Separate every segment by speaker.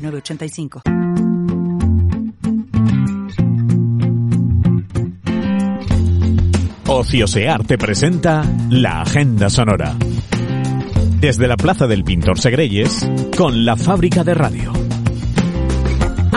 Speaker 1: 985.
Speaker 2: Ociosear te presenta la Agenda Sonora. Desde la Plaza del Pintor Segreyes, con la Fábrica de Radio.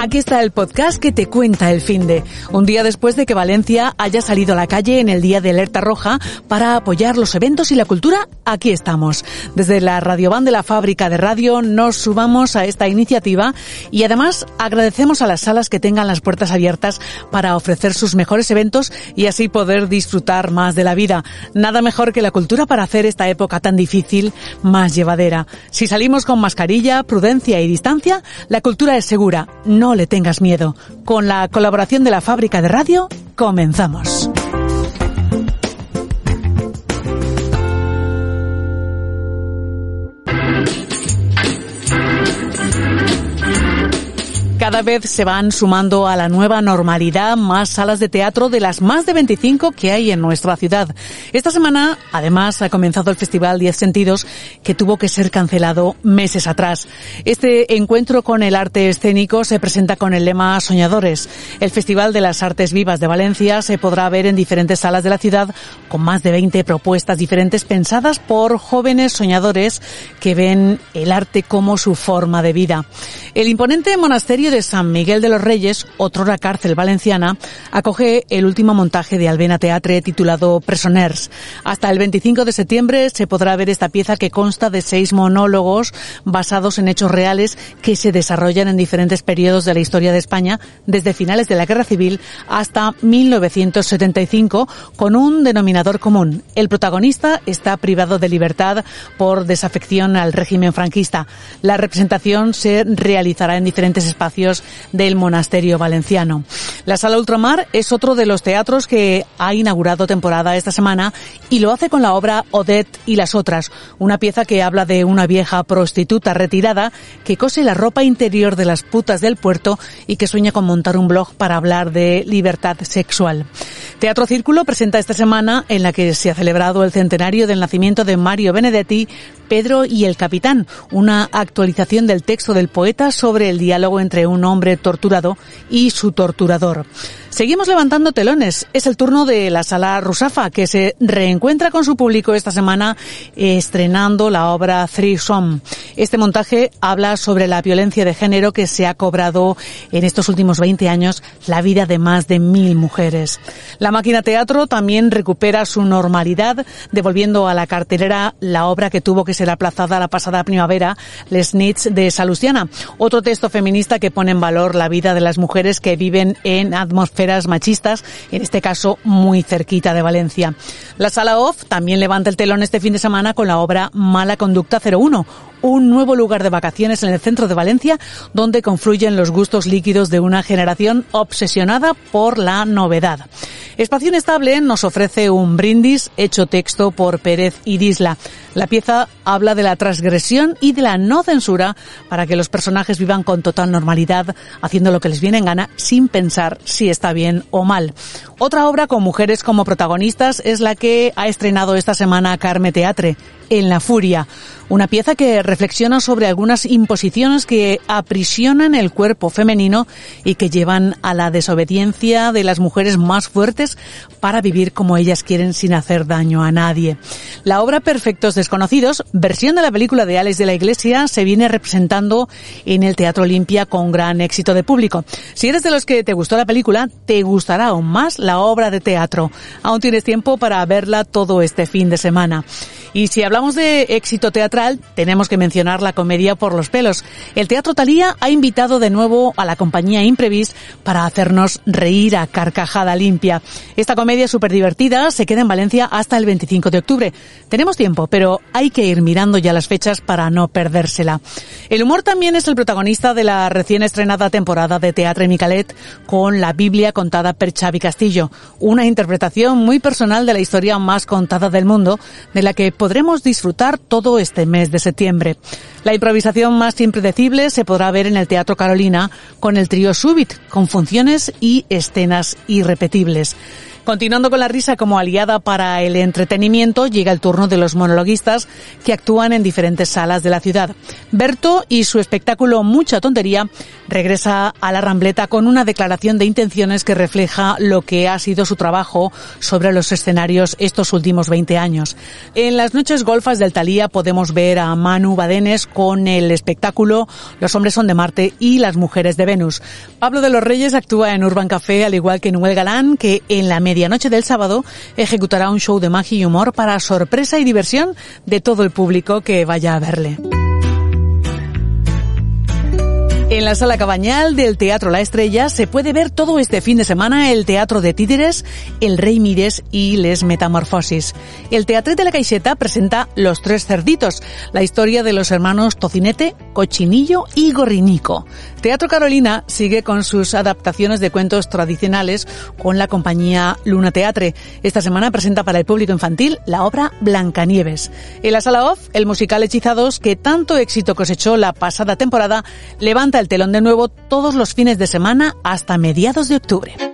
Speaker 3: Aquí está el podcast que te cuenta el fin de. Un día después de que Valencia haya salido a la calle en el día de alerta roja para apoyar los eventos y la cultura, aquí estamos. Desde la Radioban de la fábrica de radio nos subamos a esta iniciativa y además agradecemos a las salas que tengan las puertas abiertas para ofrecer sus mejores eventos y así poder disfrutar más de la vida. Nada mejor que la cultura para hacer esta época tan difícil más llevadera. Si salimos con mascarilla, prudencia y distancia, la cultura es segura. No le tengas miedo. Con la colaboración de la fábrica de radio, comenzamos. Cada vez se van sumando a la nueva normalidad más salas de teatro de las más de 25 que hay en nuestra ciudad. Esta semana, además, ha comenzado el Festival 10 Sentidos, que tuvo que ser cancelado meses atrás. Este encuentro con el arte escénico se presenta con el lema Soñadores. El Festival de las Artes Vivas de Valencia se podrá ver en diferentes salas de la ciudad, con más de 20 propuestas diferentes pensadas por jóvenes soñadores que ven el arte como su forma de vida. El imponente monasterio de San Miguel de los Reyes, otrora cárcel valenciana, acoge el último montaje de Albena Teatre titulado Presoners. Hasta el 25 de septiembre se podrá ver esta pieza que consta de seis monólogos basados en hechos reales que se desarrollan en diferentes periodos de la historia de España, desde finales de la Guerra Civil hasta 1975, con un denominador común. El protagonista está privado de libertad por desafección al régimen franquista. La representación se realizará en diferentes espacios del monasterio valenciano. La Sala Ultramar es otro de los teatros que ha inaugurado temporada esta semana y lo hace con la obra Odette y las otras, una pieza que habla de una vieja prostituta retirada que cose la ropa interior de las putas del puerto y que sueña con montar un blog para hablar de libertad sexual. Teatro Círculo presenta esta semana, en la que se ha celebrado el centenario del nacimiento de Mario Benedetti, Pedro y el Capitán, una actualización del texto del poeta sobre el diálogo entre un hombre torturado y su torturador. Seguimos levantando telones. Es el turno de la sala Rusafa, que se reencuentra con su público esta semana estrenando la obra Three Some. Este montaje habla sobre la violencia de género que se ha cobrado en estos últimos 20 años la vida de más de mil mujeres. La máquina teatro también recupera su normalidad, devolviendo a la cartelera la obra que tuvo que ser aplazada la pasada primavera, Les Nits de Salustiana. Otro texto feminista que pone en valor la vida de las mujeres que viven en atmósfera machistas, en este caso muy cerquita de Valencia. La Sala Off también levanta el telón este fin de semana con la obra Mala Conducta 01, un nuevo lugar de vacaciones en el centro de Valencia donde confluyen los gustos líquidos de una generación obsesionada por la novedad. Espacio Inestable nos ofrece un brindis hecho texto por Pérez y Disla. La pieza habla de la transgresión y de la no censura para que los personajes vivan con total normalidad, haciendo lo que les viene en gana sin pensar si está bien o mal. Otra obra con mujeres como protagonistas es la que ha estrenado esta semana Carme Teatre, En la Furia, una pieza que reflexiona sobre algunas imposiciones que aprisionan el cuerpo femenino y que llevan a la desobediencia de las mujeres más fuertes para vivir como ellas quieren sin hacer daño a nadie. La obra Perfectos Desconocidos, versión de la película de Alex de la Iglesia, se viene representando en el Teatro Olimpia con gran éxito de público. Si eres de los que te gustó la película, te gustará aún más la obra de teatro. Aún tienes tiempo para verla todo este fin de semana. Y si hablamos de éxito teatral, tenemos que mencionar la comedia por los pelos. El Teatro Talía ha invitado de nuevo a la compañía Imprevis para hacernos reír a carcajada limpia. Esta comedia súper divertida se queda en Valencia hasta el 25 de octubre. Tenemos tiempo, pero hay que ir mirando ya las fechas para no perdérsela. El humor también es el protagonista de la recién estrenada temporada de Teatro Micalet con la Biblia contada por Xavi Castillo, una interpretación muy personal de la historia más contada del mundo, de la que podremos disfrutar todo este mes de septiembre. La improvisación más impredecible se podrá ver en el Teatro Carolina con el trío Subit, con funciones y escenas irrepetibles. Continuando con la risa como aliada para el entretenimiento, llega el turno de los monologuistas que actúan en diferentes salas de la ciudad. Berto y su espectáculo Mucha Tontería regresa a la Rambleta con una declaración de intenciones que refleja lo que ha sido su trabajo sobre los escenarios estos últimos 20 años. En las noches golfas del Talía podemos ver a Manu Badenes con el espectáculo Los hombres son de Marte y las mujeres de Venus. Pablo de los Reyes actúa en Urban Café al igual que Noel Galán, que en la medianoche del sábado ejecutará un show de magia y humor para sorpresa y diversión de todo el público que vaya a verle. En la sala cabañal del Teatro La Estrella se puede ver todo este fin de semana el Teatro de Títeres, El Rey Mires y Les Metamorfosis. El Teatro de la Caixeta presenta Los Tres Cerditos, la historia de los hermanos Tocinete, Cochinillo y Gorrinico. Teatro Carolina sigue con sus adaptaciones de cuentos tradicionales con la compañía Luna Teatre. Esta semana presenta para el público infantil la obra Blancanieves. En la sala off, el musical Hechizados, que tanto éxito cosechó la pasada temporada, levanta el telón de nuevo todos los fines de semana hasta mediados de octubre.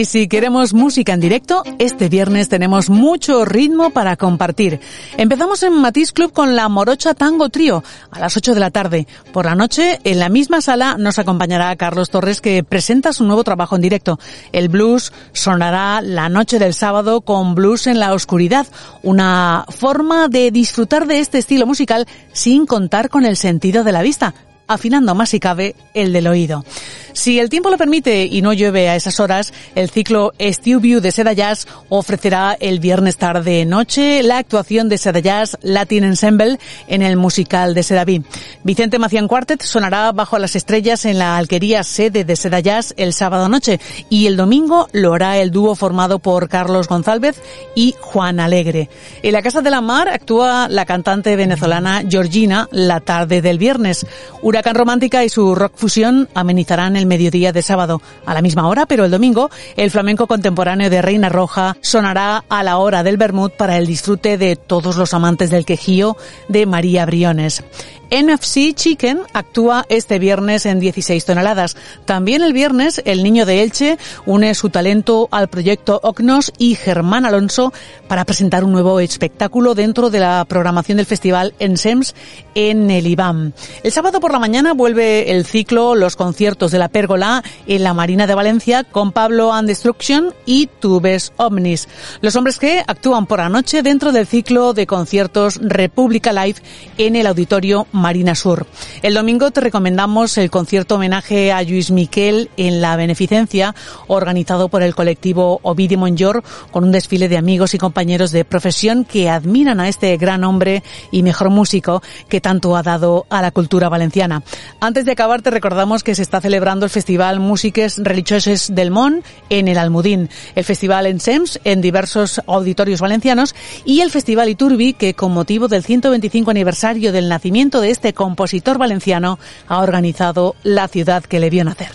Speaker 3: Y si queremos música en directo, este viernes tenemos mucho ritmo para compartir. Empezamos en Matiz Club con la Morocha Tango Trío a las 8 de la tarde. Por la noche, en la misma sala, nos acompañará Carlos Torres que presenta su nuevo trabajo en directo. El blues sonará la noche del sábado con Blues en la Oscuridad, una forma de disfrutar de este estilo musical sin contar con el sentido de la vista afinando más si cabe el del oído. Si el tiempo lo permite y no llueve a esas horas, el ciclo Stew View de Seda Jazz ofrecerá el viernes tarde noche la actuación de Seda Jazz Latin Ensemble en el musical de Sedaví. Vicente Macián Quartet sonará bajo las estrellas en la alquería sede de Seda Jazz el sábado noche y el domingo lo hará el dúo formado por Carlos González y Juan Alegre. En la Casa de la Mar actúa la cantante venezolana Georgina la tarde del viernes. Huracán Romántica y su rock fusión amenizarán el mediodía de sábado a la misma hora, pero el domingo el flamenco contemporáneo de Reina Roja sonará a la hora del Bermud para el disfrute de todos los amantes del quejío de María Briones. NFC Chicken actúa este viernes en 16 toneladas. También el viernes, el niño de Elche une su talento al proyecto Ocnos y Germán Alonso para presentar un nuevo espectáculo dentro de la programación del festival Ensems en el IBAM. El sábado por la mañana vuelve el ciclo Los conciertos de la Pérgola en la Marina de Valencia con Pablo and Destruction y Tubes Omnis. Los hombres que actúan por la noche dentro del ciclo de conciertos República Live en el auditorio Marina Sur. El domingo te recomendamos el concierto homenaje a Luis Miquel en la Beneficencia, organizado por el colectivo Ovidio Monjor, con un desfile de amigos y compañeros de profesión que admiran a este gran hombre y mejor músico que tanto ha dado a la cultura valenciana. Antes de acabar, te recordamos que se está celebrando el Festival Músiques Religioses del Mon en el Almudín, el Festival en SEMS en diversos auditorios valencianos y el Festival Iturbi que con motivo del 125 aniversario del nacimiento de este compositor valenciano ha organizado la ciudad que le vio nacer.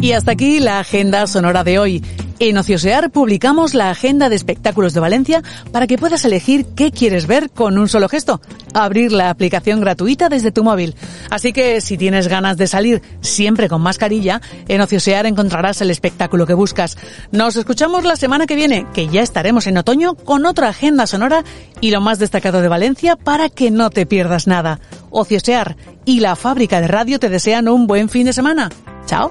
Speaker 3: Y hasta aquí la agenda sonora de hoy. En Ociosear publicamos la agenda de espectáculos de Valencia para que puedas elegir qué quieres ver con un solo gesto. Abrir la aplicación gratuita desde tu móvil. Así que si tienes ganas de salir siempre con mascarilla, en Ociosear encontrarás el espectáculo que buscas. Nos escuchamos la semana que viene, que ya estaremos en otoño con otra agenda sonora y lo más destacado de Valencia para que no te pierdas nada. Ociosear y la fábrica de radio te desean un buen fin de semana. Chao.